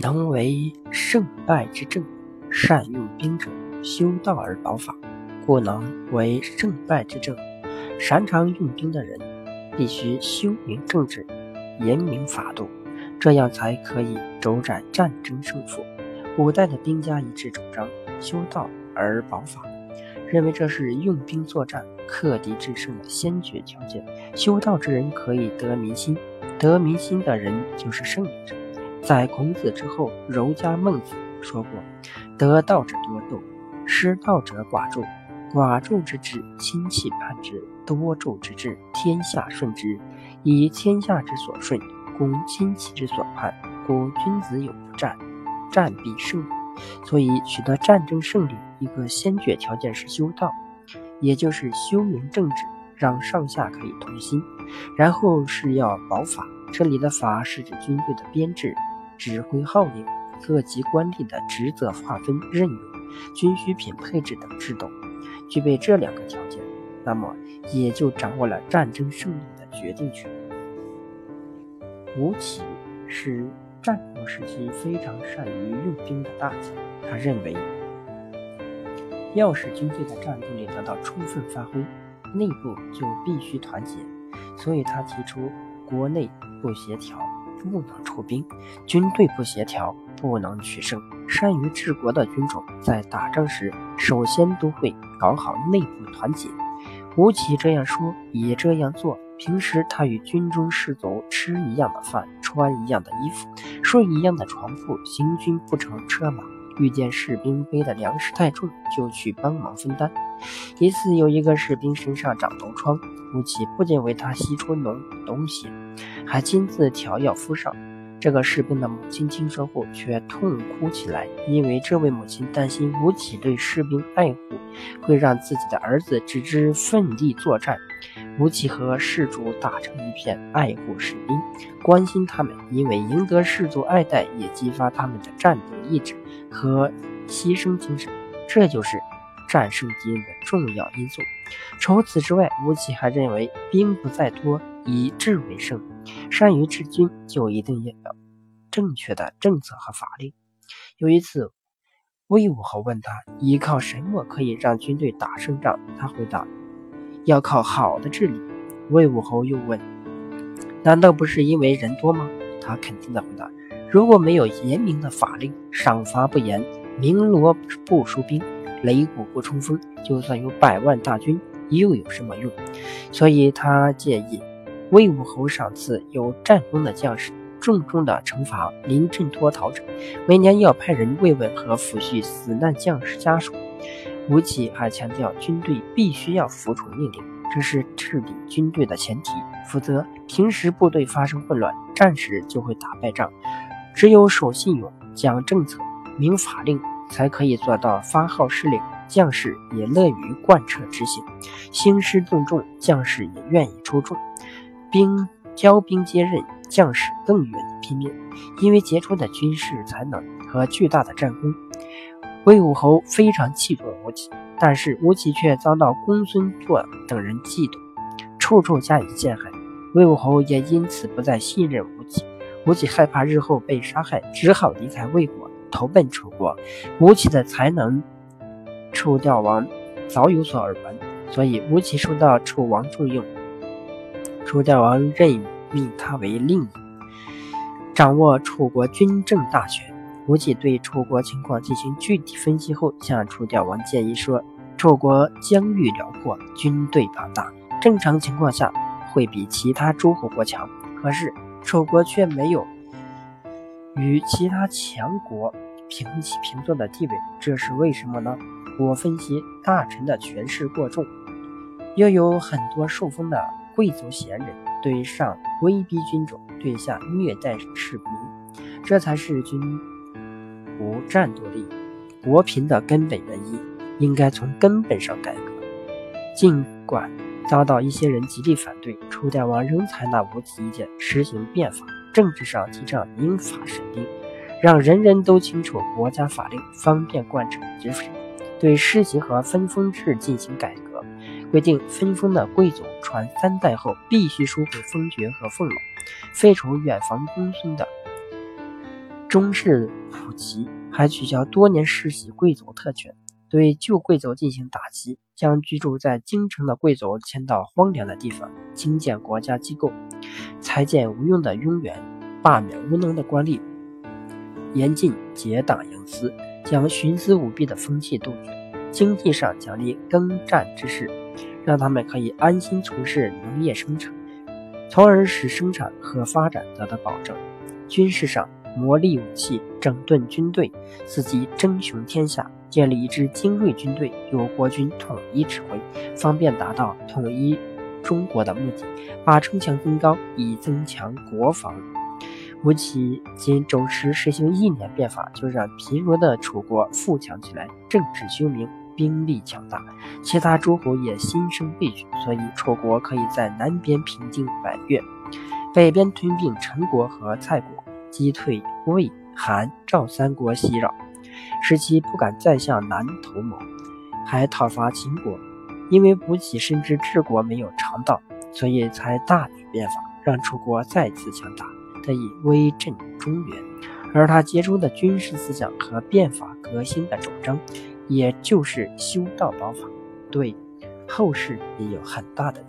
能为胜败之政，善用兵者，修道而保法，故能为胜败之政。擅长用兵的人，必须修明政治，严明法度，这样才可以周转战争胜负。古代的兵家一致主张修道而保法，认为这是用兵作战、克敌制胜的先决条件。修道之人可以得民心，得民心的人就是胜利者。在孔子之后，儒家孟子说过：“得道者多助，失道者寡助。寡助之至，亲戚畔之；多助之至，天下顺之。以天下之所顺，攻亲戚之所叛。故君子有不战，战必胜。所以，取得战争胜利，一个先决条件是修道，也就是修明政治，让上下可以同心。然后是要保法，这里的法是指军队的编制。”指挥号令、各级官吏的职责划分、任用、军需品配置等制度，具备这两个条件，那么也就掌握了战争胜利的决定权。吴起是战国时期非常善于用兵的大将，他认为，要使军队的战斗力得到充分发挥，内部就必须团结，所以他提出国内不协调。不能出兵，军队不协调，不能取胜。善于治国的军种，在打仗时，首先都会搞好内部团结。吴起这样说，也这样做。平时他与军中士卒吃一样的饭，穿一样的衣服，睡一样的床铺，行军不乘车马。遇见士兵背的粮食太重，就去帮忙分担。一次，有一个士兵身上长脓疮，吴起不仅为他吸出脓东西，还亲自调药敷上。这个士兵的母亲听说后，却痛哭起来，因为这位母亲担心吴起对士兵爱护，会让自己的儿子只知奋力作战。吴起和士卒打成一片，爱护士兵，关心他们，因为赢得士卒爱戴，也激发他们的战斗意志和牺牲精神。这就是战胜敌人的重要因素。除此之外，吴起还认为，兵不在多，以智为胜。善于治军，就一定要正确的政策和法令。有一次，魏武侯问他，依靠什么可以让军队打胜仗？他回答，要靠好的治理。魏武侯又问，难道不是因为人多吗？他肯定的回答，如果没有严明的法令，赏罚不严，鸣锣不出兵，擂鼓不冲锋，就算有百万大军，又有什么用？所以他建议。魏武侯赏赐有战功的将士，重重的惩罚临阵脱逃者，每年要派人慰问和抚恤死难将士家属。吴起还强调，军队必须要服从命令，这是治理军队的前提。否则，平时部队发生混乱，战时就会打败仗。只有守信用、讲政策、明法令，才可以做到发号施令，将士也乐于贯彻执行。兴师动众，将士也愿意出众。兵交兵接任，将士更愿意拼命，因为杰出的军事才能和巨大的战功。魏武侯非常器重吴起，但是吴起却遭到公孙痤等人嫉妒，处处加以陷害。魏武侯也因此不再信任吴起。吴起害怕日后被杀害，只好离开魏国，投奔楚国。吴起的才能，楚悼王早有所耳闻，所以吴起受到楚王重用。楚悼王任命他为令尹，掌握楚国军政大权。吴起对楚国情况进行具体分析后，向楚悼王建议说：“楚国疆域辽阔，军队庞大，正常情况下会比其他诸侯国强。可是楚国却没有与其他强国平起平坐的地位，这是为什么呢？我分析，大臣的权势过重，又有很多受封的。”贵族贤人对上威逼军种，对下虐待士兵，这才是军无战斗力、国贫的根本原因。应该从根本上改革。尽管遭到一些人极力反对，楚悼王仍采纳吴起意见，实行变法。政治上提倡民法审定，让人人都清楚国家法令，方便贯彻执行。对世袭和分封制进行改革。规定分封的贵族传三代后必须收回封爵和俸禄，废除远房公孙的中式普及，还取消多年世袭贵族特权，对旧贵族进行打击，将居住在京城的贵族迁到荒凉的地方，兴建国家机构，裁减无用的庸员，罢免无能的官吏，严禁结党营私，将徇私舞弊的风气杜绝。经济上奖励耕战之士，让他们可以安心从事农业生产，从而使生产和发展得到保证。军事上磨砺武器，整顿军队，伺机争雄天下，建立一支精锐军队，由国军统一指挥，方便达到统一中国的目的。把城墙增高，以增强国防。吴起仅主持实行一年变法，就让贫弱的楚国富强起来，政治修明，兵力强大，其他诸侯也心生畏惧，所以楚国可以在南边平静百越，北边吞并陈国和蔡国，击退魏、韩、赵三国袭扰，使其不敢再向南图谋，还讨伐秦国。因为吴起深知治国没有常道，所以才大举变法，让楚国再次强大。得以威震中原，而他杰出的军事思想和变法革新的主张，也就是修道宝法，对后世也有很大的。